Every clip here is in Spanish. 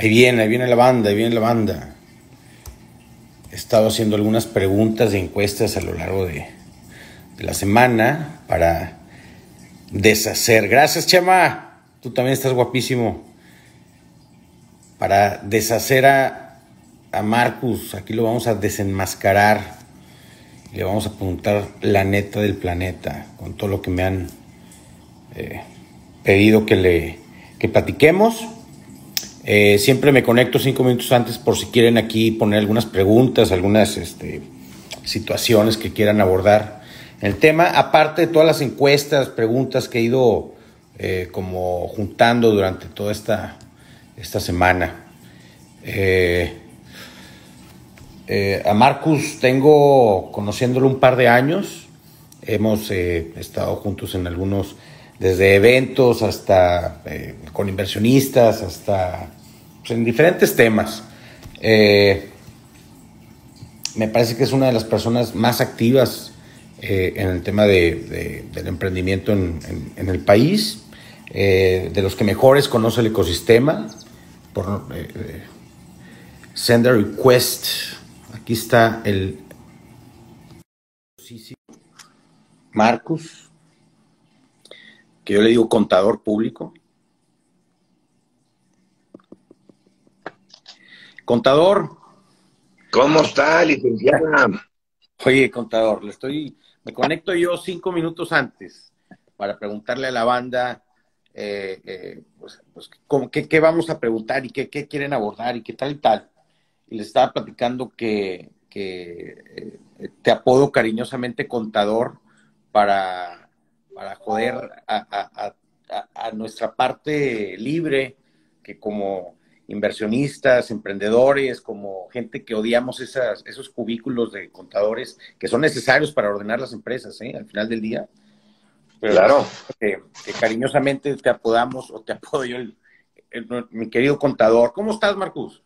Ahí viene, ahí viene la banda, ahí viene la banda. He estado haciendo algunas preguntas de encuestas a lo largo de, la semana para deshacer. Gracias, Chema. Tú también estás guapísimo. Para deshacer a, a Marcus, aquí lo vamos a desenmascarar. Le vamos a preguntar la neta del planeta, con todo lo que me han eh, pedido que le que platiquemos. Eh, siempre me conecto cinco minutos antes por si quieren aquí poner algunas preguntas, algunas este, situaciones que quieran abordar el tema. Aparte de todas las encuestas, preguntas que he ido eh, como juntando durante toda esta, esta semana. Eh, a Marcus tengo conociéndolo un par de años. Hemos estado juntos en algunos desde eventos hasta eh, con inversionistas, hasta pues, en diferentes temas. Eh, me parece que es una de las personas más activas eh, en el tema de, del emprendimiento en, el país, de los que mejores conoce el ecosistema. Por, Sender Request, aquí está el Marcus que yo le digo contador público. Contador. ¿Cómo está, licenciada? Oye, contador, le estoy, me conecto yo cinco minutos antes para preguntarle a la banda eh, eh, pues, pues qué, vamos a preguntar y qué, quieren abordar y qué tal y tal. Y le estaba platicando que, que eh, te apodo cariñosamente contador para para joder a, nuestra parte libre, que como inversionistas, emprendedores, como gente que odiamos esas, esos cubículos de contadores que son necesarios para ordenar las empresas, ¿eh? al final del día. claro. Que, cariñosamente te apodamos, o te apodo yo, mi querido contador. ¿Cómo estás, Marcus?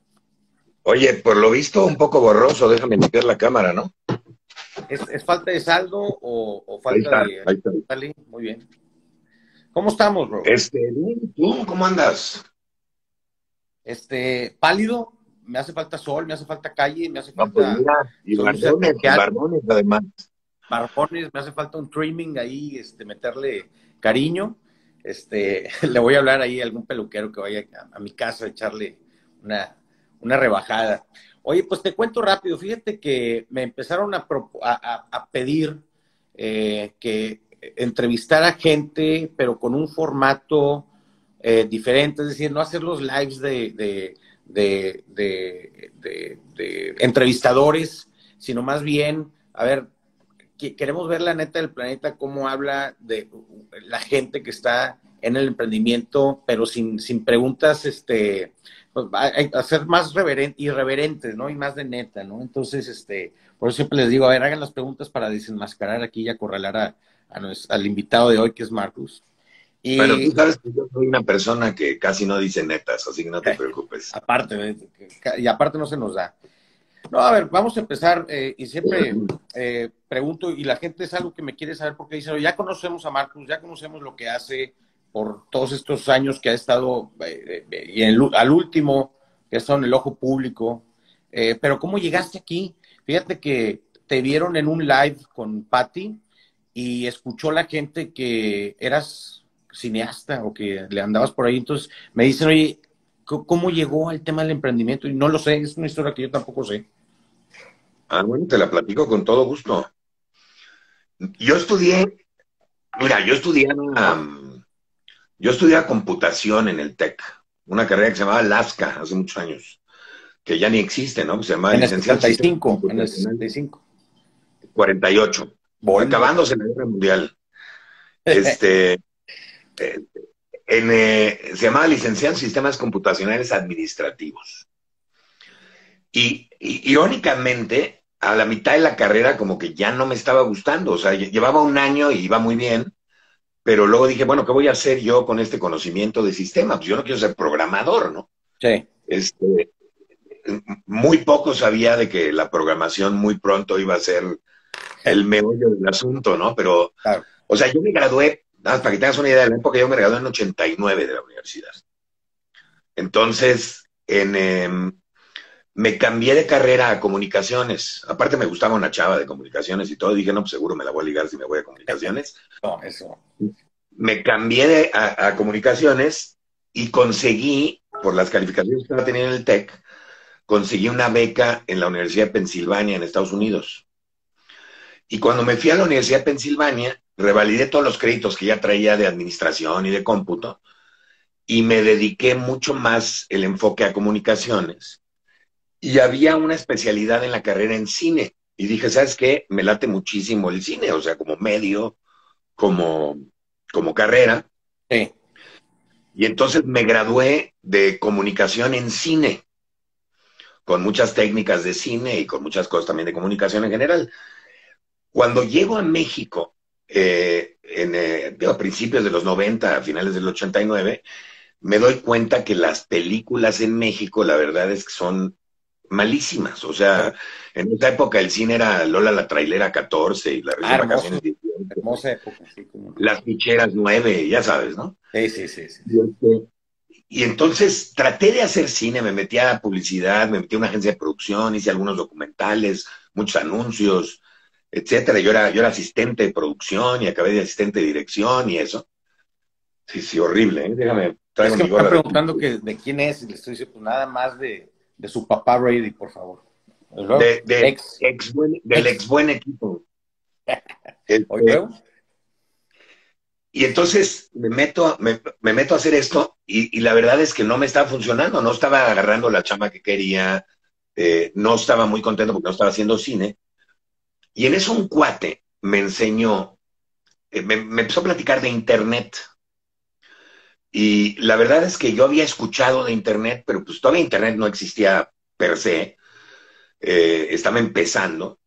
Oye, por lo visto un poco borroso, déjame meter la cámara, ¿no? ¿Es, falta de saldo o, falta de... Ahí Muy bien. ¿Cómo estamos, bro? Este, ¿tú cómo andas? Este, pálido, me hace falta sol, me hace falta calle, me hace pues falta... y barbones, barbones además. Barbones, me hace falta un trimming ahí, este, meterle cariño. Este, le voy a hablar ahí a algún peluquero que vaya a, mi casa a echarle una, una rebajada. Oye, pues te cuento rápido. Fíjate que me empezaron a, a, pedir eh, que entrevistara gente, pero con un formato eh, diferente, es decir, no hacer los lives de, de, entrevistadores, sino más bien, a ver, queremos ver la neta del planeta, cómo habla de la gente que está en el emprendimiento, pero sin, sin preguntas, este, pues, a, ser más irreverentes, ¿no? Y más de neta, ¿no? Entonces, este, por eso siempre les digo, a ver, hagan las preguntas para desenmascarar aquí y acorralar a, al invitado de hoy, que es Marcus. Y, Pero tú sabes que yo soy una persona que casi no dice netas, así que no te preocupes. Aparte, y aparte no se nos da. No, a ver, vamos a empezar eh, y siempre eh, pregunto, y la gente es algo que me quiere saber porque dice, ya conocemos a Marcus, ya conocemos lo que hace, por todos estos años que ha estado, eh, eh, y al último, que ha estado en el ojo público. Eh, pero ¿cómo llegaste aquí? Fíjate que te vieron en un live con Patty y escuchó la gente que eras cineasta o que le andabas por ahí. Entonces me dicen, oye, ¿cómo llegó al tema del emprendimiento? Y no lo sé, es una historia que yo tampoco sé. Ah, bueno, te la platico con todo gusto. Yo estudié, mira, yo estudié yo estudié computación en el TEC, una carrera que se llamaba LASCA hace muchos años, que ya ni existe, ¿no? Se llamaba en el 65, en el 65. 48, acabándose la guerra mundial. Este, eh, en, eh, se llamaba licenciado en Sistemas Computacionales Administrativos. Y, irónicamente, a la mitad de la carrera como que ya no me estaba gustando, o sea, llevaba un año y iba muy bien, pero luego dije, bueno, ¿qué voy a hacer yo con este conocimiento de sistemas? Pues yo no quiero ser programador, ¿no? Sí. Este, muy poco sabía de que la programación muy pronto iba a ser el meollo del asunto, ¿no? Pero, o sea, yo me gradué, nada, para que tengas una idea, de la época yo me gradué en 89 de la universidad. Entonces, en, em, me cambié de carrera a comunicaciones. Aparte me gustaba una chava de comunicaciones y todo. Dije, no, pues seguro me la voy a ligar si me voy a comunicaciones. No, eso. Me cambié de, a, comunicaciones y conseguí, por las calificaciones que estaba teniendo en el TEC, conseguí una beca en la Universidad de Pensilvania en Estados Unidos. Y cuando me fui a la Universidad de Pensilvania, revalidé todos los créditos que ya traía de administración y de cómputo y me dediqué mucho más el enfoque a comunicaciones y había una especialidad en la carrera en cine. Y dije, ¿sabes qué? Me late muchísimo el cine, o sea, como medio, como, como carrera. Sí. Y entonces me gradué de comunicación en cine, con muchas técnicas de cine y con muchas cosas también de comunicación en general. Cuando llego a México, eh, en, eh, a principios de los 90, a finales del 89, me doy cuenta que las películas en México, la verdad es que son malísimas. O sea, en esa época el cine era Lola la trailera 14 y la ah, vacaciones Hermosa época, sí, Las ficheras 9, ya sabes, ¿no? Sí, sí, sí. sí. Y, este, y, entonces traté de hacer cine, me metí a publicidad, me metí a una agencia de producción, hice algunos documentales, muchos anuncios, etcétera. Yo era, yo era asistente de producción y acabé de asistente de dirección y eso. Sí, sí, horrible, ¿eh? Déjame. Traigo es que me está preguntando que, de quién es y le estoy diciendo, pues nada más de de su papá Brady, por favor. del ex buen equipo. Este, y entonces me meto, me, meto a hacer esto y, la verdad es que no me estaba funcionando, no estaba agarrando la chama que quería, eh, no estaba muy contento porque no estaba haciendo cine. Y en eso un cuate me enseñó, eh, me, me empezó a platicar de Internet. Y la verdad es que yo había escuchado de Internet, pero pues todavía Internet no existía per se. Eh, estaba empezando.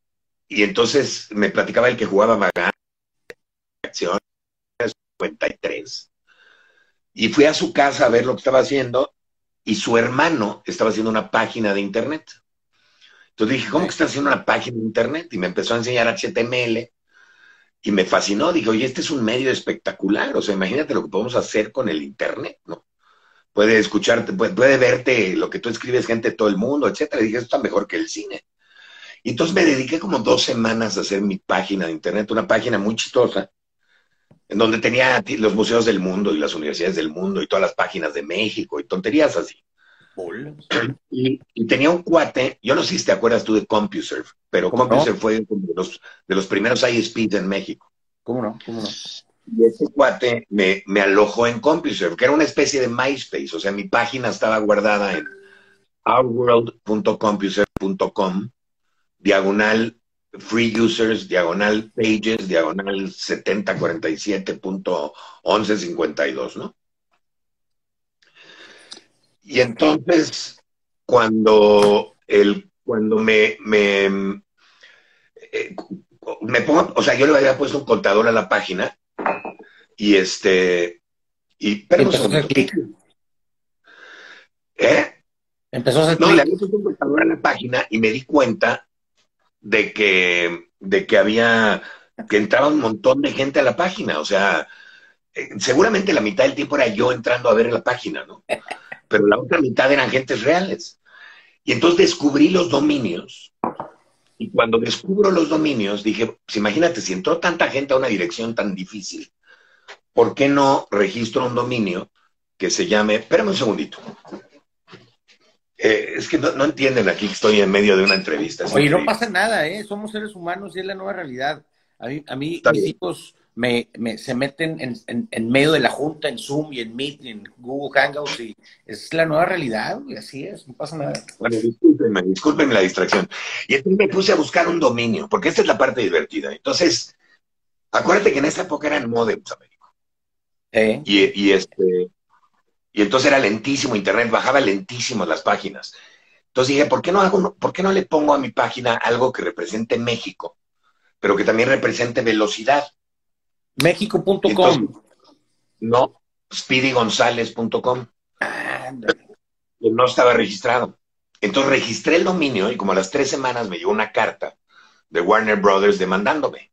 Y entonces me platicaba el que jugaba Magán, acción 53. Y fui a su casa a ver lo que estaba haciendo y su hermano estaba haciendo una página de Internet. Entonces dije, ¿cómo que está haciendo una página de Internet? Y me empezó a enseñar HTML y me fascinó. Dije, oye, este es un medio espectacular. O sea, imagínate lo que podemos hacer con el Internet, ¿no? Puede escucharte, puede, verte lo que tú escribes, gente de todo el mundo, etcétera. Y dije, esto está mejor que el cine. Y entonces me dediqué como dos semanas a hacer mi página de Internet, una página muy chistosa, en donde tenía los museos del mundo y las universidades del mundo y todas las páginas de México y tonterías así. Y, tenía un cuate, yo no sé si te acuerdas tú de CompuServe, pero CompuServe fue de los, de los primeros ISPs en México. ¿Cómo no? ¿Cómo no? Y ese cuate me, me alojó en CompuServe, que era una especie de MySpace, o sea, mi página estaba guardada en ourworld.compuserve.com, diagonal free users, diagonal pages, diagonal 7047.1152, ¿no? Y entonces, cuando, el, cuando me, me, eh, me pongo, o sea, yo le había puesto un contador a la página y este, y, pero Empezó a hacer clic. ¿Eh? Empezó a hacer No, le había puesto un contador a la página y me di cuenta de que, de que había, que entraba un montón de gente a la página, o sea, eh, seguramente la mitad del tiempo era yo entrando a ver la página, ¿no? Pero la otra mitad eran gentes reales. Y entonces descubrí los dominios. Y cuando descubro los dominios, dije, pues imagínate, si entró tanta gente a una dirección tan difícil, ¿por qué no registro un dominio que se llame, espérame un segundito. Eh, es que no, entienden aquí que estoy en medio de una entrevista. Oye, no pasa nada, ¿eh? Somos seres humanos y es la nueva realidad. A mí, a mí mis hijos me, me, se meten en, en, medio de la junta, en Zoom y en Meet y en Google Hangouts y es la nueva realidad, y así es, no pasa nada. Bueno, discúlpenme, discúlpenme la distracción. Y entonces me puse a buscar un dominio, porque esta es la parte divertida. Entonces, acuérdate que en esa época eran modems, Américo. Y, este, y entonces era lentísimo internet, bajaba lentísimo las páginas. Entonces dije, ¿por qué no hago, por qué no le pongo a mi página algo que represente México, pero que también represente velocidad? México.com. No, speedygonzález.com. Que no estaba registrado. Entonces registré el dominio y como a las tres semanas me llegó una carta de Warner Brothers demandándome.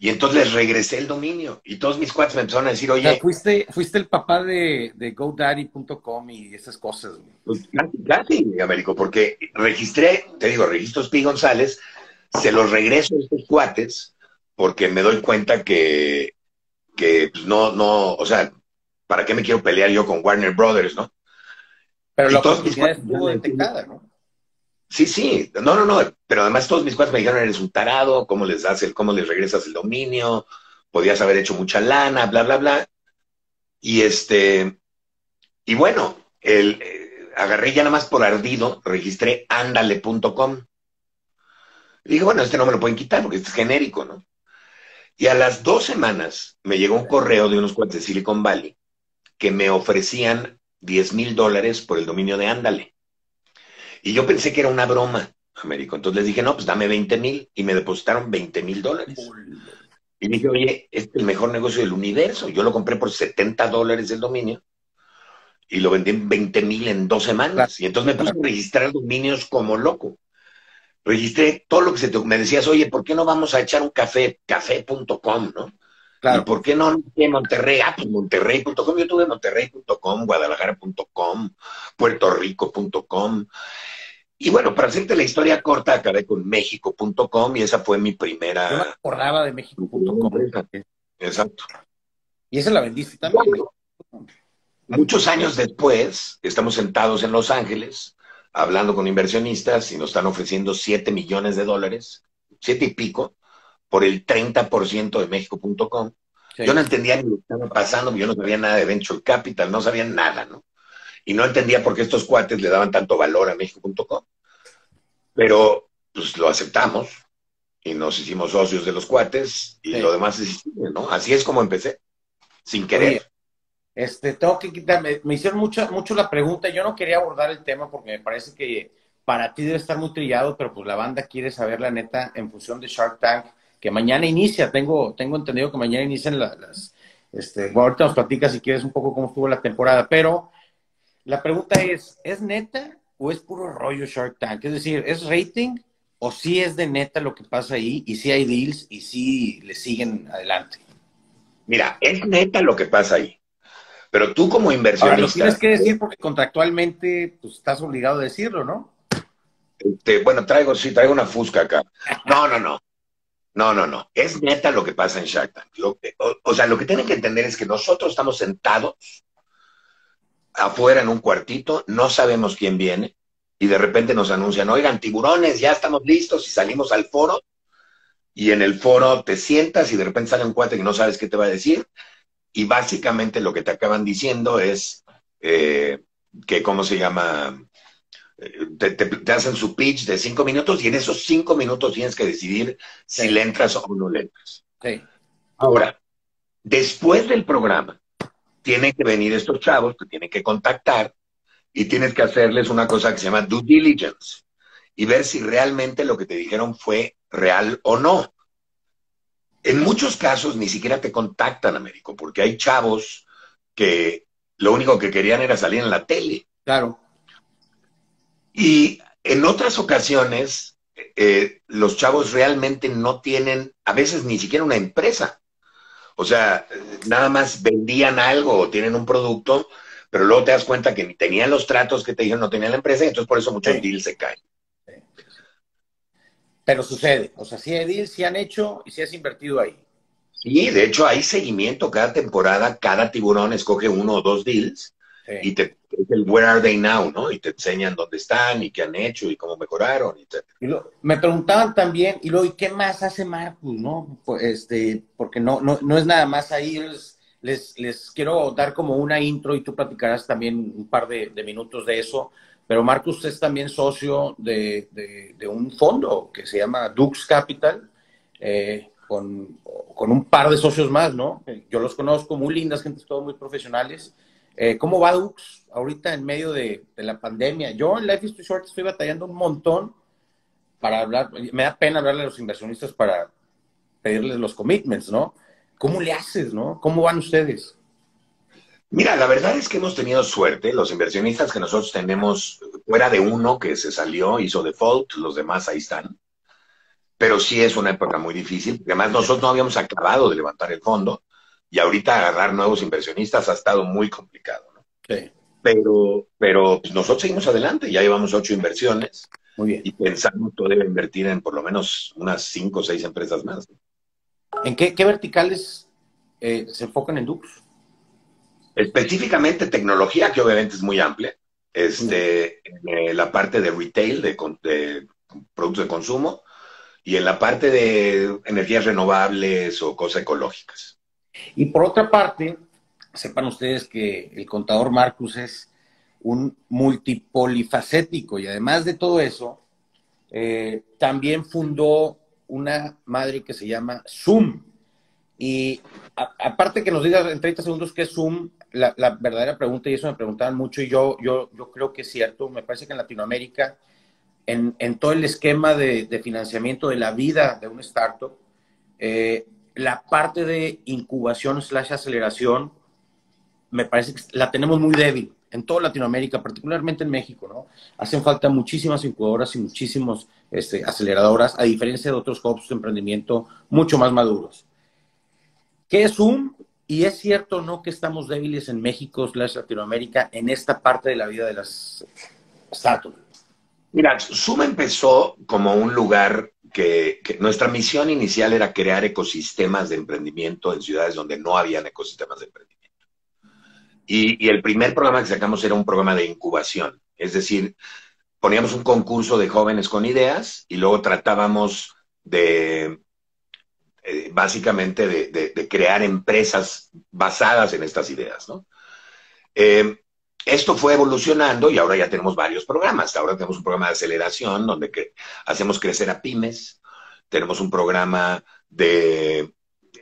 Y entonces les regresé el dominio y todos mis cuates me empezaron a decir, oye... fuiste, fuiste el papá de, de GoDaddy.com y esas cosas. Pues casi, casi, Américo, porque registré, te digo, registro Pi González, se los regreso a estos cuates porque me doy cuenta que, que pues, no, no, o sea, ¿para qué me quiero pelear yo con Warner Brothers, no? Pero la oportunidad estuvo detectada, ¿no? Sí, sí, no, no, no, pero además todos mis cuates me dijeron, eres un tarado, ¿cómo les das el, cómo les regresas el dominio? Podías haber hecho mucha lana, bla, bla, bla. Y este, y bueno, el, eh, agarré ya nada más por ardido, registré andale.com. Y dije, bueno, este no me lo pueden quitar porque este es genérico, ¿no? Y a las dos semanas me llegó un correo de unos cuates de Silicon Valley que me ofrecían 10 mil dólares por el dominio de Ándale. Y yo pensé que era una broma, Américo. Entonces les dije, no, pues dame 20 mil y me depositaron 20 mil dólares. Y dije, oye, este es el mejor negocio del universo. Yo lo compré por 70 dólares el dominio y lo vendí en 20 mil en dos semanas. Y entonces me puse a registrar dominios como loco. Registré todo lo que se te... Me decías, oye, ¿por qué no vamos a echar un café? Café.com, ¿no? Claro. ¿Y por qué no en Monterrey? Ah, pues Monterrey.com. Yo tuve Monterrey.com, Guadalajara.com, Puertorico.com. Y bueno, para hacerte la historia corta, acabé con México.com y esa fue mi primera. Yo me acordaba de México.com. Exacto. Y esa la vendiste también. muchos años después, estamos sentados en Los Ángeles hablando con inversionistas y nos están ofreciendo 7 millones de dólares, siete y pico, por el 30% de México.com. Yo no entendía ni lo que estaba pasando, yo no sabía nada de Venture Capital, no sabía nada, ¿no? Y no entendía por qué estos cuates le daban tanto valor a México.com. Pero pues lo aceptamos y nos hicimos socios de los cuates y lo demás es ¿no? Así es como empecé, sin querer. Este, tengo que quitarme, me hicieron mucho, mucho la pregunta, yo no quería abordar el tema porque me parece que para ti debe estar muy trillado, pero pues la banda quiere saber la neta en función de Shark Tank que mañana inicia, tengo, tengo entendido que mañana inician las, este, ahorita nos platicas si quieres un poco cómo estuvo la temporada, pero la pregunta es, ¿es neta o es puro rollo Shark Tank? Es decir, ¿es rating o sí es de neta lo que pasa ahí y si hay deals y si le siguen adelante? Mira, es neta lo que pasa ahí. Pero tú como inversionista... Ahora, tienes que decir porque contractualmente pues, estás obligado a decirlo, ¿no? Este, bueno, traigo, sí, traigo una fusca acá. No, no, no. No, no, no. Es neta lo que pasa en Shark Tank. o, sea, lo que tienen que entender es que nosotros estamos sentados afuera en un cuartito, no sabemos quién viene, y de repente nos anuncian, oigan, tiburones, ya estamos listos, y salimos al foro, y en el foro te sientas y de repente sale un cuate que no sabes qué te va a decir, y básicamente lo que te acaban diciendo es eh, que, ¿cómo se llama? te, hacen su pitch de cinco minutos y en esos cinco minutos tienes que decidir si le entras o no le entras. Ahora, después del programa, tienen que venir estos chavos, te tienen que contactar y tienes que hacerles una cosa que se llama due diligence y ver si realmente lo que te dijeron fue real o no. En muchos casos ni siquiera te contactan, Américo, porque hay chavos que lo único que querían era salir en la tele. Claro. Y en otras ocasiones, eh, los chavos realmente no tienen, a veces ni siquiera una empresa. O sea, nada más vendían algo o tienen un producto, pero luego te das cuenta que ni tenían los tratos que te dijeron, no tenían la empresa, y entonces por eso muchos deals se caen. Pero sucede, o sea, sí deals, sí han hecho y sí has invertido ahí. Sí, de hecho hay seguimiento cada temporada, cada tiburón escoge uno o dos deals y te es el Where Are They Now, ¿no? Y te enseñan dónde están y qué han hecho y cómo mejoraron, Y me preguntaban también, y luego, ¿y qué más hace Marcus, no? Pues, este, porque no, no, no es nada más ahí, les, les, quiero dar como una intro y tú platicarás también un par de, minutos de eso, pero Marcus es también socio de, un fondo que se llama Dux Capital, eh, con, un par de socios más, ¿no? Yo los conozco, muy lindas, gente, todos muy profesionales. Eh, ¿Cómo va Dux ahorita en medio de, la pandemia? Yo en Life is Too Short estoy batallando un montón para hablar, me da pena hablarle a los inversionistas para pedirles los commitments, ¿no? ¿Cómo le haces, no? ¿Cómo van ustedes? Mira, la verdad es que hemos tenido suerte. Los inversionistas que nosotros tenemos, fuera de uno que se salió, hizo default, los demás ahí están. Pero sí es una época muy difícil, además nosotros no habíamos acabado de levantar el fondo y ahorita agarrar nuevos inversionistas ha estado muy complicado. ¿no? Sí. Pero, pero pues, nosotros seguimos adelante, ya llevamos ocho inversiones. Muy bien. Y pensamos que debe invertir en por lo menos unas cinco o seis empresas más. ¿En qué, verticales eh, se enfocan en Dux? Específicamente tecnología, que obviamente es muy amplia. Este, eh, la parte de retail, de, de, productos de consumo, y en la parte de energías renovables o cosas ecológicas. Y por otra parte, sepan ustedes que el contador Marcus es un multipolifacético y además de todo eso, eh, también fundó una madre que se llama Zoom. Y aparte que nos diga en 30 segundos qué es Zoom, la, verdadera pregunta, y eso me preguntaban mucho, y yo, yo, yo creo que es cierto, me parece que en Latinoamérica, en, en todo el esquema de, financiamiento de la vida de un startup, eh, la parte de incubación slash aceleración, me parece que la tenemos muy débil en toda Latinoamérica, particularmente en México, ¿no? Hacen falta muchísimas incubadoras y muchísimas este, aceleradoras, a diferencia de otros hubs de emprendimiento mucho más maduros. ¿Qué es Zoom? Y es cierto, ¿no? Que estamos débiles en México, slash Latinoamérica, en esta parte de la vida de las startups. Mira, Zoom empezó como un lugar que, nuestra misión inicial era crear ecosistemas de emprendimiento en ciudades donde no habían ecosistemas de emprendimiento. Y, y, el primer programa que sacamos era un programa de incubación, es decir, poníamos un concurso de jóvenes con ideas y luego tratábamos de eh, básicamente de, crear empresas basadas en estas ideas, ¿no? Eh, esto fue evolucionando y ahora ya tenemos varios programas. Ahora tenemos un programa de aceleración donde hacemos crecer a pymes. Tenemos un programa de,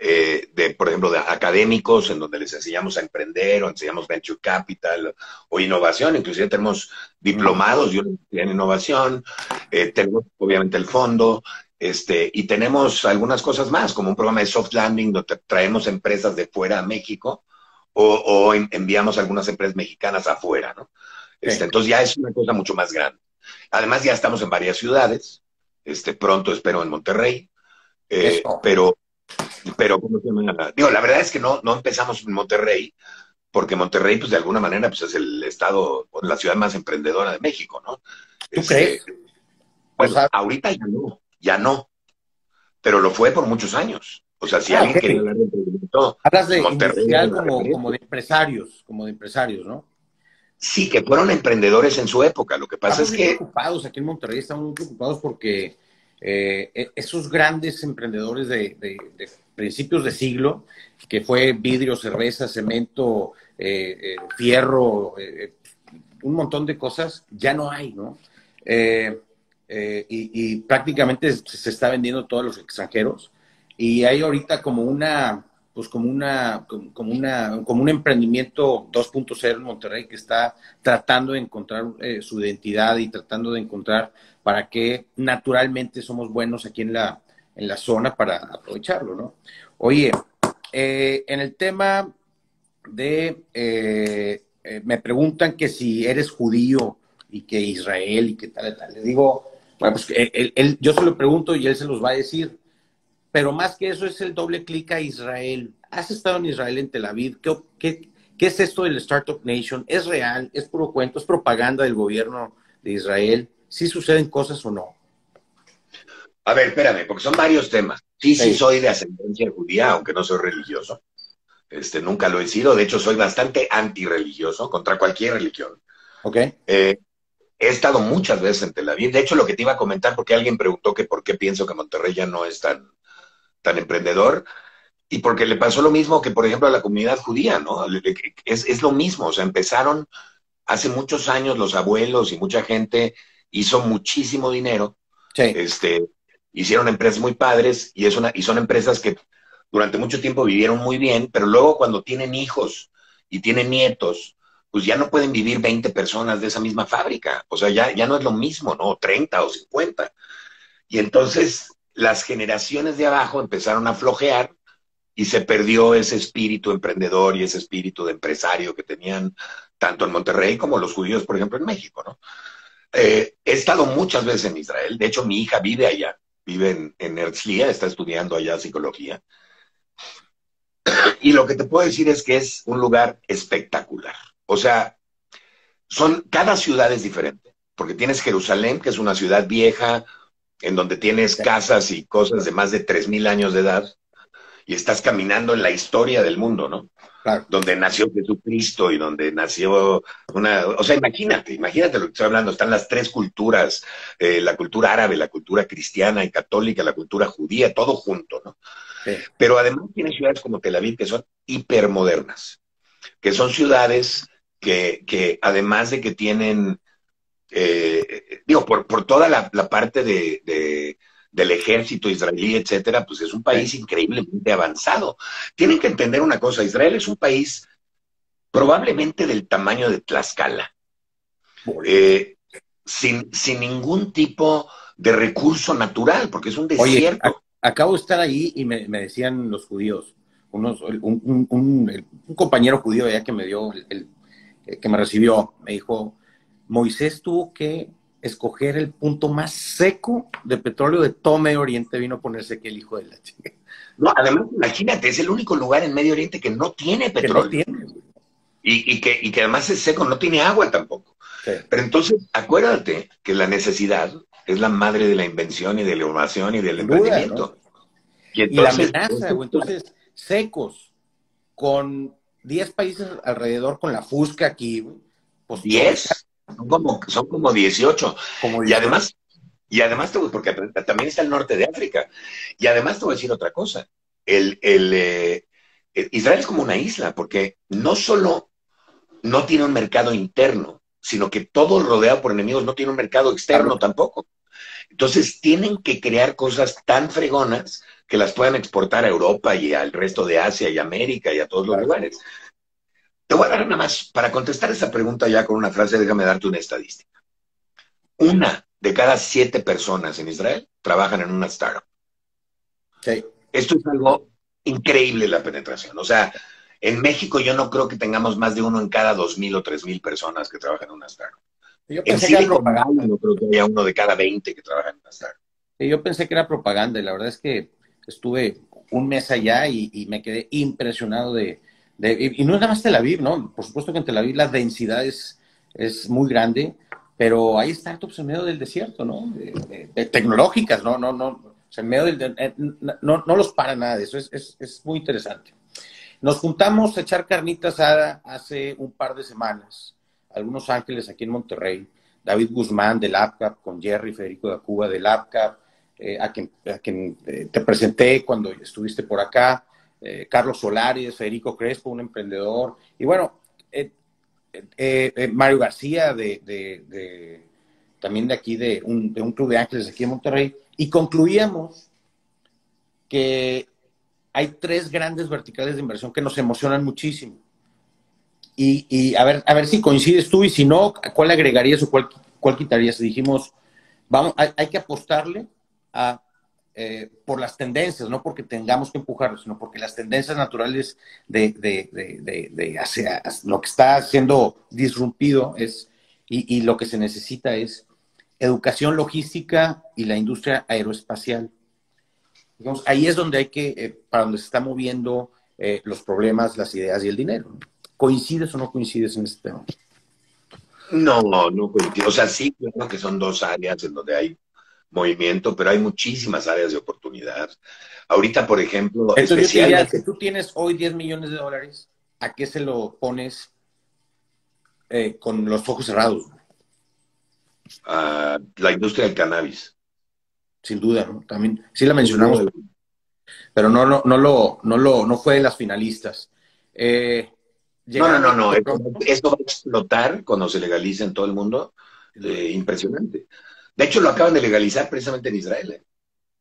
eh, de, por ejemplo, de académicos en donde les enseñamos a emprender o enseñamos venture capital o innovación. Inclusive tenemos diplomados en innovación. tenemos obviamente el fondo. Este, y tenemos algunas cosas más, como un programa de soft landing donde traemos empresas de fuera a México o, enviamos algunas empresas mexicanas afuera, ¿no? Este, Entonces ya es una cosa mucho más grande. Además ya estamos en varias ciudades, este, pronto espero en Monterrey, eh, pero, pero, ¿cómo se llama? Digo, la verdad es que no, no empezamos en Monterrey, porque Monterrey, pues de alguna manera, pues es el estado, la ciudad más emprendedora de México, ¿no? ¿Tú crees? Pues ahorita ya no ya no. Pero lo fue por muchos años. O sea, si ah, alguien quería hablar de emprendimiento, Hablas de Monterrey, como, como, de empresarios, como de empresarios, ¿no? Sí, que fueron emprendedores en su época. Lo que pasa es que. preocupados aquí en Monterrey, estamos muy preocupados porque eh, e, esos grandes emprendedores de, principios de siglo, que fue vidrio, cerveza, cemento, eh, eh, fierro, un montón de cosas, ya no hay, ¿no? Eh, y, prácticamente se está vendiendo todos los extranjeros. Y hay ahorita como una, pues como una, como una, como un emprendimiento 2.0 en Monterrey que está tratando de encontrar eh, su identidad y tratando de encontrar para qué naturalmente somos buenos aquí en la, en la zona para aprovecharlo, ¿no? Oye, eh, en el tema de, me preguntan que si eres judío y que Israel y qué tal, y tal. Les digo, bueno, pues él, yo se lo pregunto y él se los va a decir. Pero más que eso es el doble clic a Israel. ¿Has estado en Israel, en Tel Aviv? ¿Qué, qué, es esto del Startup Nation? ¿Es real? ¿Es puro cuento? ¿Es propaganda del gobierno de Israel? ¿Sí suceden cosas o no? A ver, espérame, porque son varios temas. Sí, sí, soy de ascendencia judía, aunque no soy religioso. Este, nunca lo he sido. De hecho, soy bastante antirreligioso contra cualquier religión. Ok. Eh, He estado muchas veces en Tel Aviv. De hecho, lo que te iba a comentar, porque alguien preguntó que por qué pienso que Monterrey ya no es tan, tan emprendedor, y porque le pasó lo mismo que, por ejemplo, a la comunidad judía, ¿no? Es, es lo mismo, o sea, empezaron hace muchos años los abuelos y mucha gente hizo muchísimo dinero. Sí. Este, hicieron empresas muy padres y, es una, y son empresas que durante mucho tiempo vivieron muy bien, pero luego cuando tienen hijos y tienen nietos, pues ya no pueden vivir 20 personas de esa misma fábrica. O sea, ya, ya no es lo mismo, ¿no? 30 o 50. Y entonces las generaciones de abajo empezaron a flojear y se perdió ese espíritu emprendedor y ese espíritu de empresario que tenían tanto en Monterrey como los judíos, por ejemplo, en México, ¿no? Eh, he estado muchas veces en Israel, de hecho mi hija vive allá, vive en, en está estudiando allá psicología. Y lo que te puedo decir es que es un lugar espectacular. O sea, son, cada ciudad es diferente, porque tienes Jerusalén, que es una ciudad vieja, en donde tienes casas y cosas de más de 3.000 años de edad, y estás caminando en la historia del mundo, ¿no? Donde nació Jesucristo y donde nació una... O sea, imagínate, imagínate lo que estoy hablando. Están las tres culturas, eh, la cultura árabe, la cultura cristiana y católica, la cultura judía, todo junto, ¿no? Pero además tiene ciudades como Tel Aviv que son hipermodernas, que son ciudades que, que además de que tienen, eh, digo, por, por toda la, parte de, del ejército israelí, etcétera, pues es un país increíblemente avanzado. Tienen que entender una cosa, Israel es un país probablemente del tamaño de Tlaxcala, eh, sin, sin ningún tipo de recurso natural, porque es un desierto. acabo de estar ahí y me, decían los judíos, unos, un, un, compañero judío ya que me dio, el, que me recibió, me dijo, Moisés tuvo que escoger el punto más seco de petróleo de todo Medio Oriente, vino a ponerse que el hijo de la chica. No, además, imagínate, es el único lugar en Medio Oriente que no tiene petróleo. y, que, y que además es seco, no tiene agua tampoco. Pero entonces, acuérdate que la necesidad es la madre de la invención y de la innovación y del emprendimiento. Y, la amenaza, entonces, secos, con 10 países alrededor, con la Fusca aquí, pues 10, son como, son como 18. y además, y además, porque también está el norte de África. Y además te voy a decir otra cosa. El, el, eh, Israel es como una isla, porque no solo no tiene un mercado interno, sino que todo rodeado por enemigos no tiene un mercado externo tampoco. Entonces tienen que crear cosas tan fregonas que las puedan exportar a Europa y al resto de Asia y América y a todos los lugares. Te voy a dar nada más, para contestar esa pregunta ya con una frase, déjame darte una estadística. Una de cada siete personas en Israel trabajan en una startup. Esto es algo increíble la penetración. O sea, en México yo no creo que tengamos más de uno en cada dos mil o tres mil personas que trabajan en una startup. Yo pensé que era propaganda. No creo que haya uno de cada 20 que trabaja en una startup. Yo pensé que era propaganda y la verdad es que estuve un mes allá y, me quedé impresionado de, Y no es nada más Tel Aviv, ¿no? Por supuesto que en Tel Aviv la densidad es, muy grande, pero hay startups en medio del desierto, ¿no? tecnológicas, ¿no? No, no, o sea, en medio del, no, no, los para nada de eso, es, es, es, muy interesante. Nos juntamos a echar carnitas hace un par de semanas algunos ángeles aquí en Monterrey, David Guzmán del APCAP, con Jerry Federico de Cuba del APCAP, eh, a quien, eh, te presenté cuando estuviste por acá, eh, Carlos Solares, Federico Crespo, un emprendedor, y bueno, Mario García, de, también de aquí, de un, de un club de ángeles aquí en Monterrey, y concluíamos que hay tres grandes verticales de inversión que nos emocionan muchísimo. Y, a, ver, a ver si coincides tú y si no, ¿cuál agregarías o cuál, cuál quitarías? Dijimos, vamos, hay, que apostarle eh, por las tendencias, no porque tengamos que empujarlo, sino porque las tendencias naturales de, de, de, de hacia, lo que está siendo disrumpido es, y, lo que se necesita es educación logística y la industria aeroespacial. Digamos, ahí es donde hay que, eh, para donde se están moviendo eh, los problemas, las ideas y el dinero. ¿Coincides o no coincides en este tema? No, no coincido. O sea, sí, creo que son dos áreas en donde hay movimiento, pero hay muchísimas áreas de oportunidad. Ahorita, por ejemplo, especialmente... tú tienes hoy 10 millones de dólares, ¿a qué se lo pones eh, con los ojos cerrados? A la industria del cannabis. Sin duda, ¿no? También, sí la mencionamos, pero no, no, no, lo, no, lo, no fue de las finalistas. Eh, no, no, no, no. Esto, va a explotar cuando se legalice en todo el mundo. Eh, impresionante. De hecho, lo acaban de legalizar precisamente en Israel. ¿eh?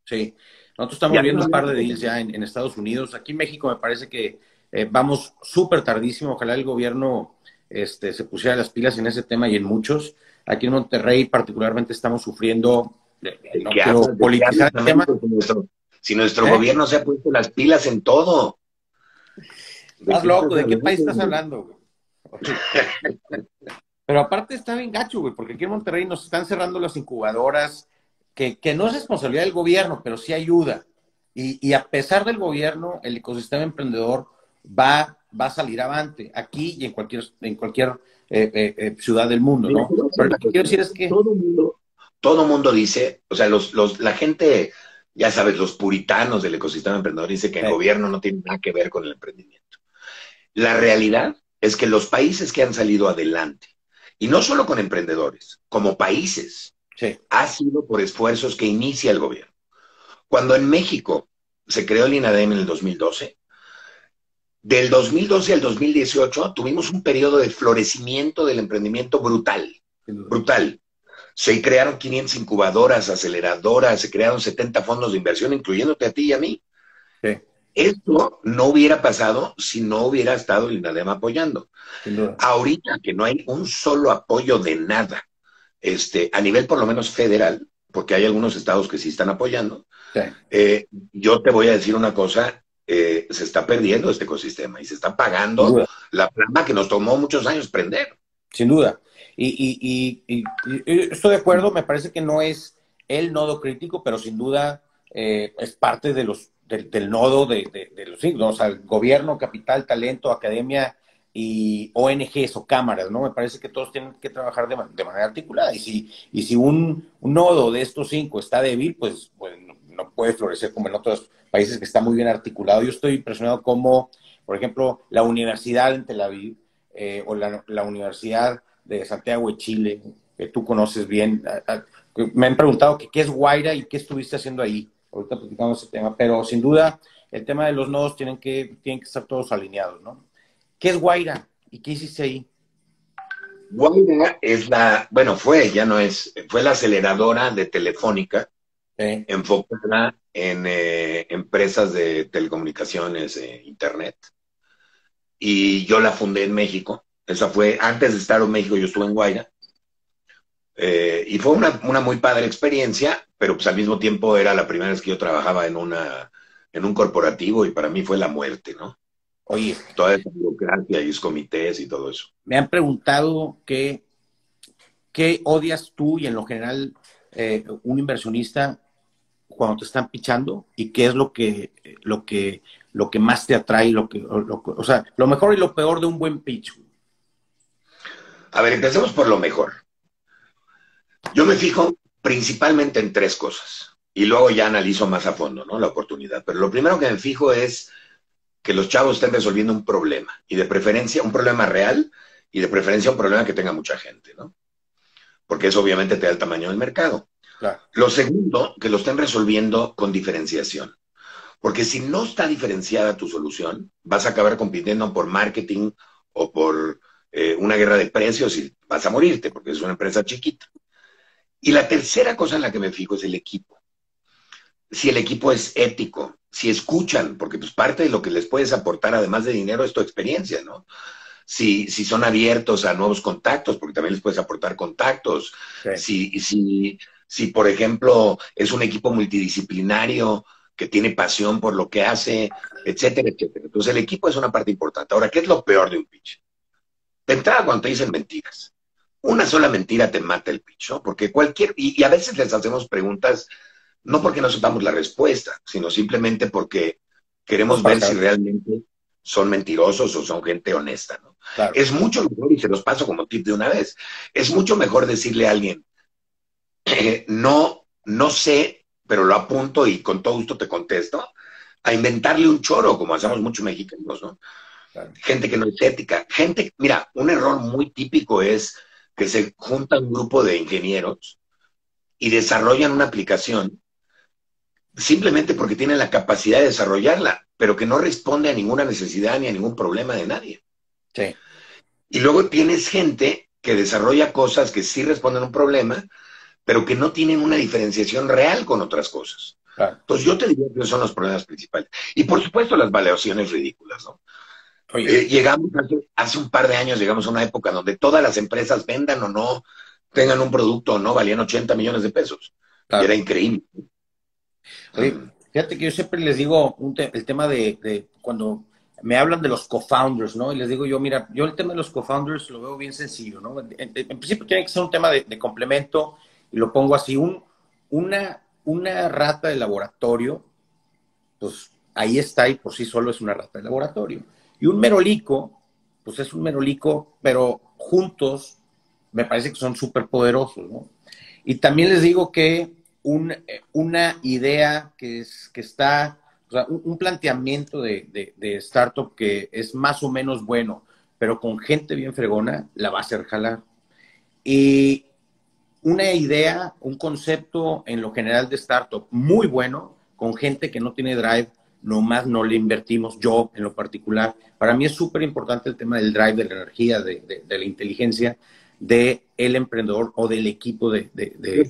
Sí, nosotros estamos viendo un par de deals ya en, Estados Unidos. Aquí en México me parece que eh, vamos súper tardísimo. Ojalá el gobierno este, se pusiera las pilas en ese tema y en muchos. Aquí en Monterrey particularmente estamos sufriendo, no quiero politizar el tema. Si nuestro, ¿Eh? gobierno se ha puesto las pilas en todo. Estás loco, ¿de qué país estás hablando? Pero aparte está bien gacho, güey, porque aquí en Monterrey nos están cerrando las incubadoras, que, no es responsabilidad del gobierno, pero sí ayuda. Y, a pesar del gobierno, el ecosistema emprendedor va, va a salir avante, aquí y en cualquier, en cualquier eh, eh, eh, ciudad del mundo, ¿no? Pero lo que quiero decir es que... Todo mundo, todo mundo dice, o sea, los, los, la gente, ya sabes, los puritanos del ecosistema emprendedor dice que el gobierno no tiene nada que ver con el emprendimiento. La realidad es que los países que han salido adelante, y no solo con emprendedores, como países, ha sido por esfuerzos que inicia el gobierno. Cuando en México se creó el INADEM en el 2012, del 2012 al 2018 tuvimos un periodo de florecimiento del emprendimiento brutal, brutal. Se crearon 500 incubadoras, aceleradoras, se crearon 70 fondos de inversión, incluyéndote a ti y a mí. Esto no hubiera pasado si no hubiera estado el INADEM apoyando. Ahorita que no hay un solo apoyo de nada, este, a nivel por lo menos federal, porque hay algunos estados que sí están apoyando, eh, yo te voy a decir una cosa, eh, se está perdiendo este ecosistema y se está pagando la plama que nos tomó muchos años prender. Sin duda. Y, estoy de acuerdo, me parece que no es el nodo crítico, pero sin duda eh, es parte de los, del, nodo de, los signos, o sea, gobierno, capital, talento, academia y ONGs o cámaras, ¿no? Me parece que todos tienen que trabajar de, manera articulada. Y si, y si un, nodo de estos cinco está débil, pues, no, puede florecer como en otros países que está muy bien articulado. Yo estoy impresionado como, por ejemplo, la universidad en Tel Aviv eh, o la, Universidad de Santiago de Chile, que tú conoces bien, me han preguntado que qué es Guaira y qué estuviste haciendo ahí. Ahorita platicamos ese tema, pero sin duda el tema de los nodos tienen que, tienen que estar todos alineados, ¿no? ¿Qué es Guaira? ¿Y qué hiciste ahí? Guaira es la, bueno, fue, ya no es, fue la aceleradora de Telefónica enfocada en eh, empresas de telecomunicaciones, e Internet. Y yo la fundé en México. Esa fue, antes de estar en México, yo estuve en Guaira. Eh, y fue una, una, muy padre experiencia, pero pues al mismo tiempo era la primera vez que yo trabajaba en, una, en un corporativo y para mí fue la muerte, ¿no? Oye. Toda esa burocracia y los comités y todo eso. Me han preguntado qué, qué odias tú y en lo general eh, un inversionista cuando te están pichando y qué es lo que, lo que, lo que más te atrae, lo que, o sea, lo mejor y lo peor de un buen pitch. A ver, empecemos por lo mejor. Yo me fijo principalmente en tres cosas y luego ya analizo más a fondo, ¿no? La oportunidad. Pero lo primero que me fijo es que los chavos estén resolviendo un problema, y de preferencia un problema real, y de preferencia un problema que tenga mucha gente, ¿no? Porque eso obviamente te da el tamaño del mercado. Lo segundo, que lo estén resolviendo con diferenciación. Porque si no está diferenciada tu solución, vas a acabar compitiendo por marketing o por eh, una guerra de precios y vas a morirte porque es una empresa chiquita. Y la tercera cosa en la que me fijo es el equipo. Si el equipo es ético, si escuchan, porque pues parte de lo que les puedes aportar, además de dinero, es tu experiencia, ¿no? Si, si son abiertos a nuevos contactos, porque también les puedes aportar contactos. Si, si, si, por ejemplo, es un equipo multidisciplinario que tiene pasión por lo que hace, etcétera, etcétera. Entonces, el equipo es una parte importante. Ahora, ¿qué es lo peor de un pitch? De entrada, cuando te dicen mentiras. Una sola mentira te mata el pitch, ¿no? Porque cualquier, y a veces les hacemos preguntas no porque no sepamos la respuesta, sino simplemente porque queremos ver si realmente son mentirosos o son gente honesta, ¿no? Es mucho mejor, y se los paso como tip de una vez, es mucho mejor decirle a alguien, eh, no, no sé, pero lo apunto y con todo gusto te contesto, a inventarle un choro, como hacemos muchos mexicanos, ¿no? Gente que no es ética. Gente, mira, un error muy típico es que se junta un grupo de ingenieros y desarrollan una aplicación simplemente porque tiene la capacidad de desarrollarla, pero que no responde a ninguna necesidad ni a ningún problema de nadie. Sí. Y luego tienes gente que desarrolla cosas que sí responden a un problema, pero que no tienen una diferenciación real con otras cosas. Entonces yo te diría que esos son los problemas principales. Y por supuesto las valuaciones ridículas, ¿no? Eh, llegamos hace, un par de años, llegamos a una época donde todas las empresas vendan o no, tengan un producto o no, valían 80 millones de pesos. era increíble. fíjate que yo siempre les digo el tema de, cuando me hablan de los co-founders, ¿no? Y les digo yo, mira, yo el tema de los co-founders lo veo bien sencillo, ¿no? En, principio tiene que ser un tema de, complemento y lo pongo así, un, una, una rata de laboratorio, pues ahí está y por sí solo es una rata de laboratorio. Y un merolico, pues es un merolico, pero juntos me parece que son súper poderosos, ¿no? Y también les digo que una idea que, es, que está, un, planteamiento de, de, startup que es más o menos bueno, pero con gente bien fregona, la va a hacer jalar. Y una idea, un concepto en lo general de startup muy bueno, con gente que no tiene drive, nomás no le invertimos, yo en lo particular. Para mí es súper importante el tema del drive, de la energía, de, la inteligencia del el emprendedor o del equipo de... de,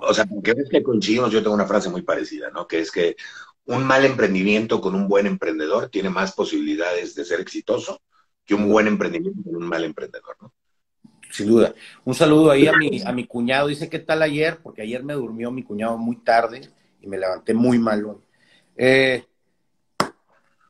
O sea, que ves que coincidimos, yo tengo una frase muy parecida, ¿no? Que es que un mal emprendimiento con un buen emprendedor tiene más posibilidades de ser exitoso que un buen emprendimiento con un mal emprendedor, ¿no? Sin duda. Un saludo ahí a mi, a mi cuñado. Dice, ¿qué tal ayer? Porque ayer me durmió mi cuñado muy tarde y me levanté muy mal. Eh,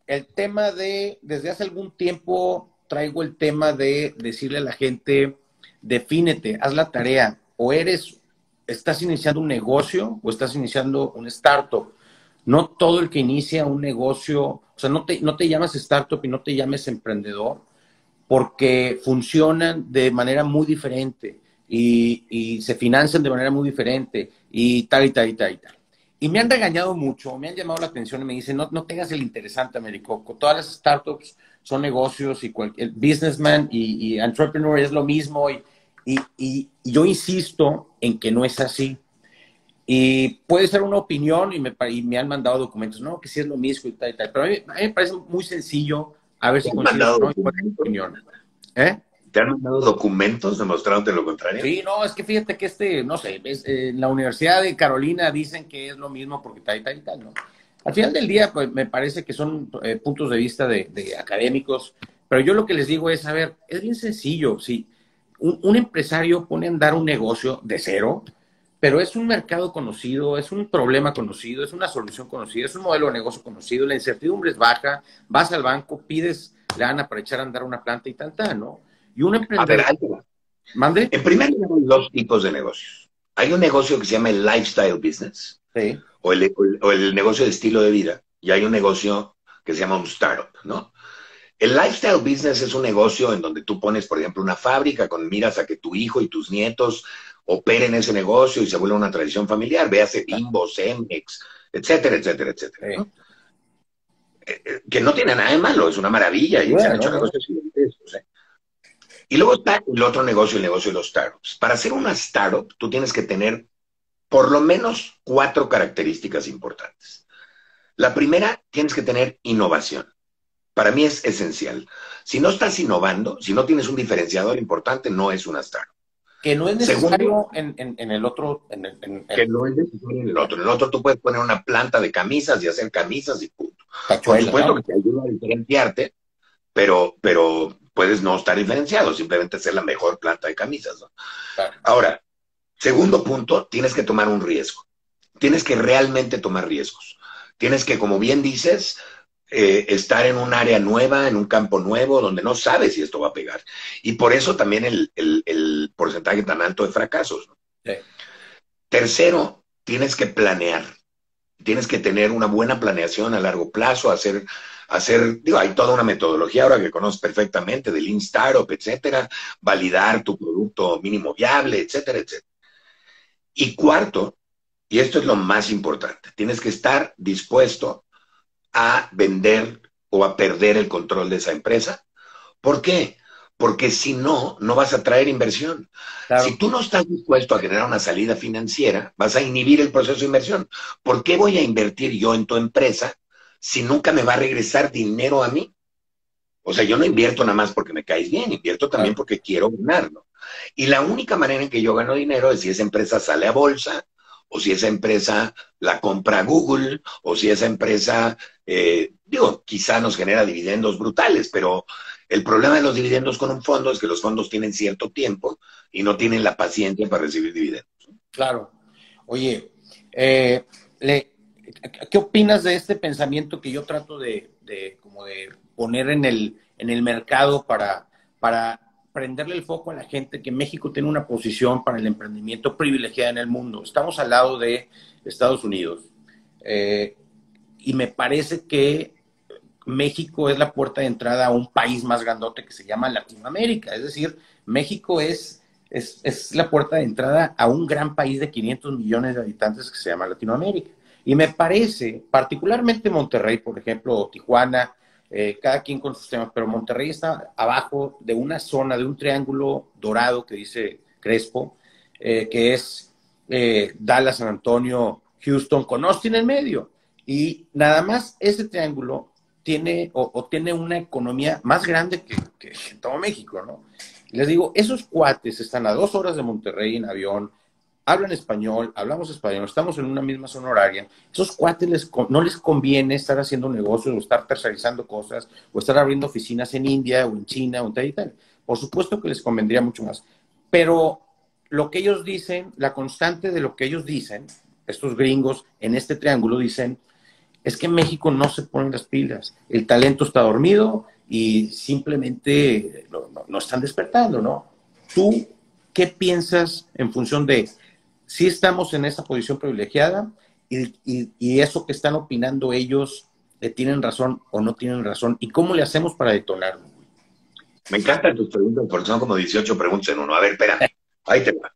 el tema de, desde hace algún tiempo traigo el tema de decirle a la gente, defínete, haz la tarea, o eres, estás iniciando un negocio o estás iniciando un startup. No todo el que inicia un negocio, o sea, no te, no te llamas startup y no te llames emprendedor, porque funcionan de manera muy diferente y, y se financian de manera muy diferente y tal y tal y tal y tal. Y me han regañado mucho, me han llamado la atención y me dicen, no, no tengas el interesante, Americoco. Todas las startups son negocios y el businessman y, entrepreneur es lo mismo. Y, y, yo insisto en que no es así. Y puede ser una opinión y me, y me han mandado documentos, no, que sí es lo mismo y tal y tal. Pero a mí, me parece muy sencillo a ver si coincido ¿no? opinión. ¿Eh? ¿Te han mandado documentos demostrándote lo contrario? Sí, no, es que fíjate que este, no sé, eh, en la Universidad de Carolina dicen que es lo mismo porque tal y tal y tal, ¿no? Al final del día, pues me parece que son eh, puntos de vista de, académicos, pero yo lo que les digo es, a ver, es bien sencillo, si un, empresario pone a andar un negocio de cero, pero es un mercado conocido, es un problema conocido, es una solución conocida, es un modelo de negocio conocido, la incertidumbre es baja, vas al banco, pides lana para echar a andar una planta y tanta, ¿no? Y un emprendedor. ¿Mande? En primer lugar, hay dos tipos de negocios. Hay un negocio que se llama el lifestyle business. O el, negocio de estilo de vida. Y hay un negocio que se llama un startup, ¿no? El lifestyle business es un negocio en donde tú pones, por ejemplo, una fábrica con miras a que tu hijo y tus nietos operen ese negocio y se vuelva una tradición familiar. Véase Bimbo, Cemex, etcétera, etcétera, etcétera. Eh, eh, que no tiene nada de malo, es una maravilla y se han hecho negocios gigantescos. ¿eh? Y luego está el otro negocio, el negocio de los startups. Para hacer una startup, tú tienes que tener por lo menos cuatro características importantes. La primera, tienes que tener innovación. Para mí es esencial. Si no estás innovando, si no tienes un diferenciador importante, no es una startup. Que no es necesario en, el otro. En Que no es necesario en el otro. En el otro tú puedes poner una planta de camisas y hacer camisas y punto. Por supuesto que te ayuda a diferenciarte, pero, pero puedes no estar diferenciado, simplemente ser la mejor planta de camisas. Ahora, segundo punto, tienes que tomar un riesgo. Tienes que realmente tomar riesgos. Tienes que, como bien dices, eh, estar en un área nueva, en un campo nuevo, donde no sabes si esto va a pegar. Y por eso también el, porcentaje tan alto de fracasos. Tercero, tienes que planear. Tienes que tener una buena planeación a largo plazo, hacer hacer, digo, hay toda una metodología ahora que conoces perfectamente del Lean Startup, etcétera, validar tu producto mínimo viable, etcétera, etcétera. Y cuarto, y esto es lo más importante, tienes que estar dispuesto a vender o a perder el control de esa empresa. ¿Por qué? Porque si no, no vas a traer inversión. Si tú no estás dispuesto a generar una salida financiera, vas a inhibir el proceso de inversión. ¿Por qué voy a invertir yo en tu empresa si nunca me va a regresar dinero a mí? O sea, yo no invierto nada más porque me caes bien, invierto también porque quiero ganarlo. Y la única manera en que yo gano dinero es si esa empresa sale a bolsa o si esa empresa la compra Google, o si esa empresa, eh, digo, quizá nos genera dividendos brutales, pero el problema de los dividendos con un fondo es que los fondos tienen cierto tiempo y no tienen la paciencia para recibir dividendos. Claro. Oye, eh, ¿qué opinas de este pensamiento que yo trato de, como de poner en el, en el mercado para, para prenderle el foco a la gente que México tiene una posición para el emprendimiento privilegiada en el mundo? Estamos al lado de Estados Unidos. Eh, y me parece que México es la puerta de entrada a un país más grandote que se llama Latinoamérica. Es decir, México es, es, la puerta de entrada a un gran país de 500 millones de habitantes que se llama Latinoamérica. Y me parece, particularmente Monterrey, por ejemplo, o Tijuana, eh, cada quien con sus temas, pero Monterrey está abajo de una zona, de un triángulo dorado que dice Crespo, eh, que es eh, Dallas, San Antonio, Houston, con Austin en medio. Y nada más ese triángulo tiene o, tiene una economía más grande que, todo México, ¿no? les digo, esos cuates están a dos horas de Monterrey en avión, hablan español, hablamos español, estamos en una misma zona horaria. Esos cuates les, no les conviene estar haciendo negocios o estar tercerizando cosas o estar abriendo oficinas en India o en China o en tal y tal. Por supuesto que les convendría mucho más. Pero lo que ellos dicen, la constante de lo que ellos dicen, estos gringos en este triángulo dicen, es que en México no se ponen las pilas. El talento está dormido y simplemente no, están despertando, ¿no? ¿Tú qué piensas en función de si estamos en esa posición privilegiada y, eso que están opinando ellos, ¿le tienen razón o no tienen razón? ¿Y cómo le hacemos para detonarlo? Me encantan tus preguntas porque son como 18 preguntas en uno. A ver, espérame. Ahí te va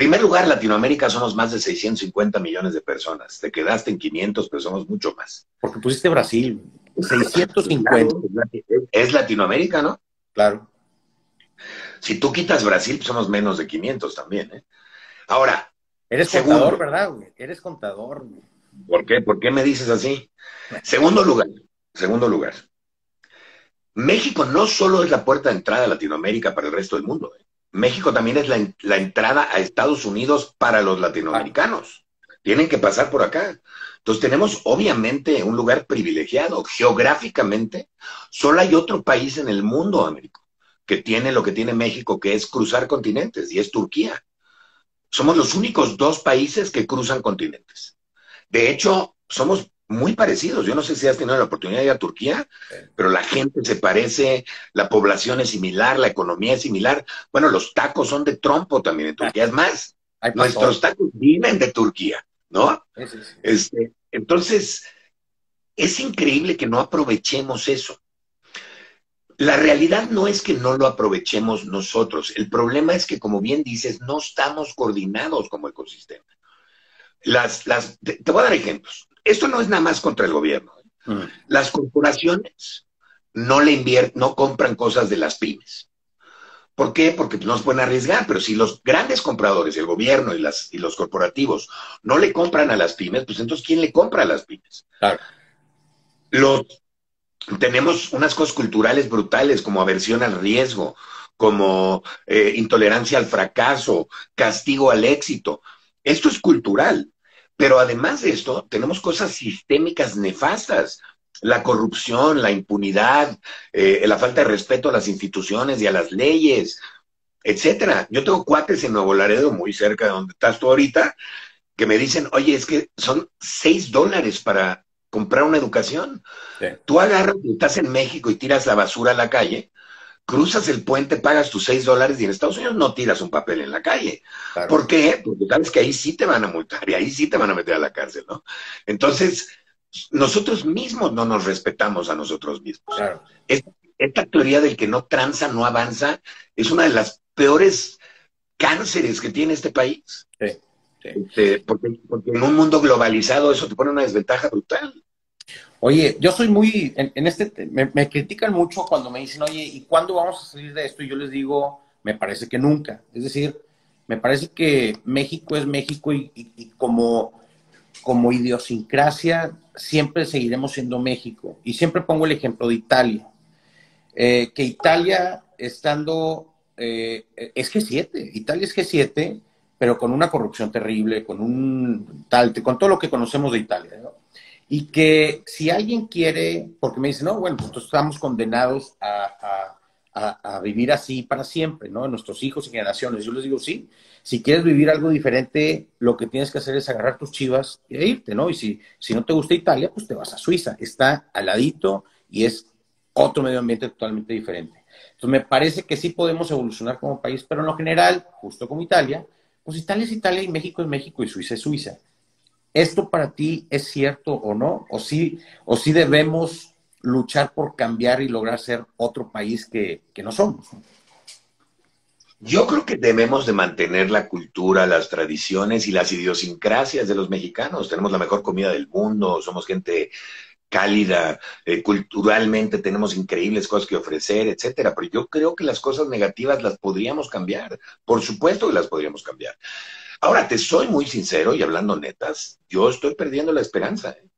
primer lugar, Latinoamérica somos más de 650 millones de personas. Te quedaste en 500, pero somos mucho más. Porque pusiste Brasil, 650. es Latinoamérica, ¿no? Claro. Si tú quitas Brasil, pues somos menos de 500 también, ¿eh? Ahora. Eres contador, ¿verdad, güey? Eres contador. ¿Por qué? ¿Por qué me dices así? Segundo lugar, segundo lugar. México no solo es la puerta de entrada a Latinoamérica para el resto del mundo. ¿eh? México también es la, entrada a Estados Unidos para los latinoamericanos. Tienen que pasar por acá. Entonces tenemos obviamente un lugar privilegiado. Geográficamente, solo hay otro país en el mundo, Américo, que tiene lo que tiene México, que es cruzar continentes, y es Turquía. Somos los únicos dos países que cruzan continentes. De hecho, somos muy parecidos. Yo no sé si has tenido la oportunidad de ir a Turquía, pero la gente se parece, la población es similar, la economía es similar. Bueno, los tacos son de trompo también en Turquía. Es más, nuestros tacos vienen de Turquía, ¿no? Este, entonces, es increíble que no aprovechemos eso. La realidad no es que no lo aprovechemos nosotros. El problema es que, como bien dices, no estamos coordinados como ecosistema. Las, las, te voy a dar ejemplos esto no es nada más contra el gobierno. ¿eh? Mm. Las corporaciones no le invierten, no compran cosas de las pymes. ¿Por qué? Porque no se pueden arriesgar, pero si los grandes compradores, el gobierno y, las, y los corporativos, no le compran a las pymes, pues entonces ¿quién le compra a las pymes? Los, tenemos unas cosas culturales brutales como aversión al riesgo, como eh, intolerancia al fracaso, castigo al éxito. Esto es cultural. Pero además de esto, tenemos cosas sistémicas nefastas. La corrupción, la impunidad, eh, la falta de respeto a las instituciones y a las leyes, etcétera. Yo tengo cuates en Nuevo Laredo, muy cerca de donde estás tú ahorita, que me dicen, oye, es que son seis dólares para comprar una educación. Tú agarras, estás en México y tiras la basura a la calle, cruzas el puente, pagas tus seis dólares y en Estados Unidos no tiras un papel en la calle. ¿Por qué? Porque sabes que ahí sí te van a multar y ahí sí te van a meter a la cárcel, ¿no? Entonces, nosotros mismos no nos respetamos a nosotros mismos. Esta, teoría del que no tranza, no avanza, es una de las peores cánceres que tiene este país. Sí, este, porque, porque en un mundo globalizado eso te pone una desventaja brutal. Oye, yo soy muy, en, este, me, critican mucho cuando me dicen, oye, ¿y cuándo vamos a salir de esto? Y yo les digo, me parece que nunca. Es decir, me parece que México es México y, como, como idiosincrasia siempre seguiremos siendo México. Y siempre pongo el ejemplo de Italia. Eh, que Italia estando, eh, es G7, Italia es G7 pero con una corrupción terrible, con un tal, con todo lo que conocemos de Italia, ¿no? Y que si alguien quiere, porque me dicen, no, bueno, pues estamos condenados a, vivir así para siempre, ¿no? Nuestros hijos y generaciones. Yo les digo, sí, si quieres vivir algo diferente, lo que tienes que hacer es agarrar tus chivas e irte, ¿no? Y si, si no te gusta Italia, pues te vas a Suiza. Está al ladito y es otro medio ambiente totalmente diferente. Entonces, me parece que sí podemos evolucionar como país, pero en lo general, justo como Italia, pues Italia es Italia y México es México y Suiza es Suiza. ¿Esto para ti es cierto o no? ¿O sí, o sí debemos luchar por cambiar y lograr ser otro país que, no somos? Yo creo que debemos de mantener la cultura, las tradiciones y las idiosincrasias de los mexicanos. Tenemos la mejor comida del mundo, somos gente cálida, eh, culturalmente tenemos increíbles cosas que ofrecer, etcétera. Pero yo creo que las cosas negativas las podríamos cambiar. Por supuesto que las podríamos cambiar. Ahora, te soy muy sincero y hablando netas, yo estoy perdiendo la esperanza, ¿eh?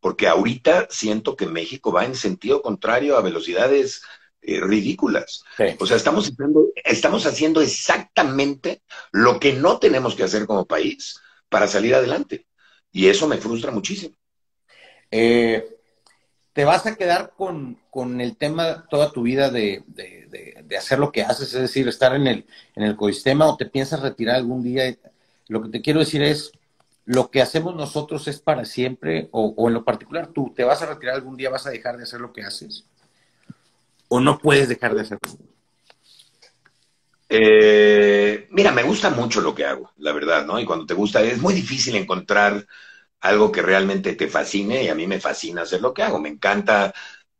porque ahorita siento que México va en sentido contrario a velocidades eh, ridículas. O sea, estamos haciendo, estamos haciendo exactamente lo que no tenemos que hacer como país para salir adelante. Y eso me frustra muchísimo. Eh, ¿Te vas a quedar con, el tema toda tu vida de, hacer lo que haces, es decir, estar en el, en el ecosistema o te piensas retirar algún día? Lo que te quiero decir es, lo que hacemos nosotros es para siempre, o, en lo particular, tú te vas a retirar algún día, vas a dejar de hacer lo que haces, o no puedes dejar de hacerlo. Eh, mira, me gusta mucho lo que hago, la verdad, ¿no? Y cuando te gusta, es muy difícil encontrar algo que realmente te fascine y a mí me fascina hacer lo que hago. Me encanta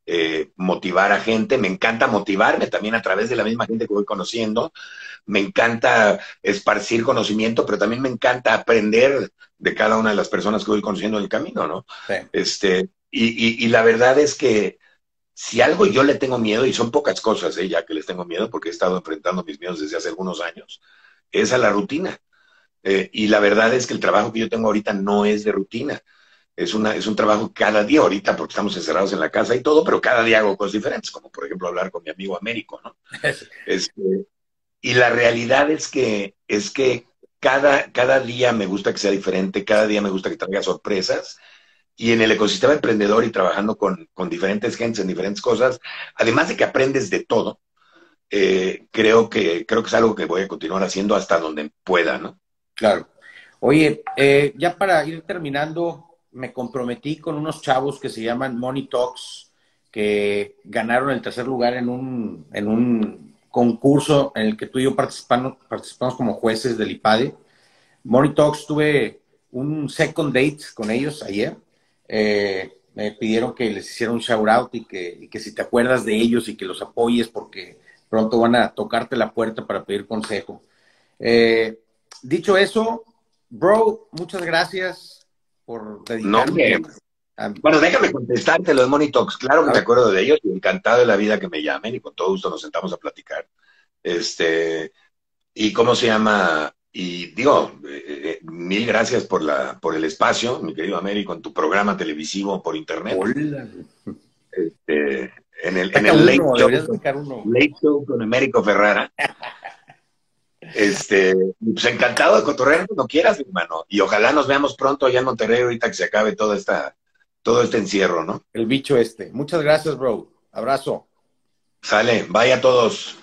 eh, motivar a gente, me encanta motivarme también a través de la misma gente que voy conociendo, me encanta esparcir conocimiento, pero también me encanta aprender de cada una de las personas que voy conociendo en el camino, ¿no? Este, y, y, la verdad es que si algo yo le tengo miedo, y son pocas cosas ¿eh? ya que les tengo miedo, porque he estado enfrentando mis miedos desde hace algunos años, es a la rutina. Eh, y la verdad es que el trabajo que yo tengo ahorita no es de rutina es, una, es un trabajo cada día, ahorita porque estamos encerrados en la casa y todo, pero cada día hago cosas diferentes, como por ejemplo hablar con mi amigo Américo, ¿no? Este, y la realidad es que, es que cada, cada día me gusta que sea diferente, cada día me gusta que traiga sorpresas. Y en el ecosistema emprendedor y trabajando con, con diferentes gentes en diferentes cosas, además de que aprendes de todo, eh, creo, que, creo que es algo que voy a continuar haciendo hasta donde pueda, ¿no? Claro. Oye, eh, ya para ir terminando, me comprometí con unos chavos que se llaman Money Talks, que ganaron el tercer lugar en un, en un concurso en el que tú y yo participamos, como jueces del IPADE. Money Talks tuve un second date con ellos ayer. Eh, me pidieron que les hiciera un shout out y que, que si te acuerdas de ellos y que los apoyes porque pronto van a tocarte la puerta para pedir consejo. Eh, dicho eso, bro, muchas gracias por dedicarme. Bueno, déjame contestarte lo de Monitox. Claro que me acuerdo de ellos y encantado de la vida que me llamen y con todo gusto nos sentamos a platicar. Este, y cómo se llama, y digo, eh, eh, mil gracias por la, por el espacio, mi querido Américo, en tu programa televisivo por internet. Este, en el, en el late, show, con Américo Ferrara. Este, pues encantado de cotorrear cuando quieras, hermano. Y ojalá nos veamos pronto allá en Monterrey ahorita que se acabe todo esta, todo este encierro, ¿no? El bicho este. Muchas gracias, bro. Abrazo. Sale, vaya a todos.